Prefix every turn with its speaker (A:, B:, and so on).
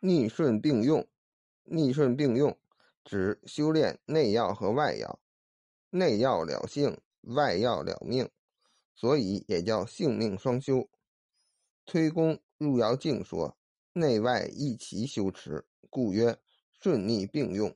A: 逆顺并用，逆顺并用指修炼内药和外药，内药了性，外药了命，所以也叫性命双修。推功入爻镜说，内外一齐修持，故曰顺逆并用。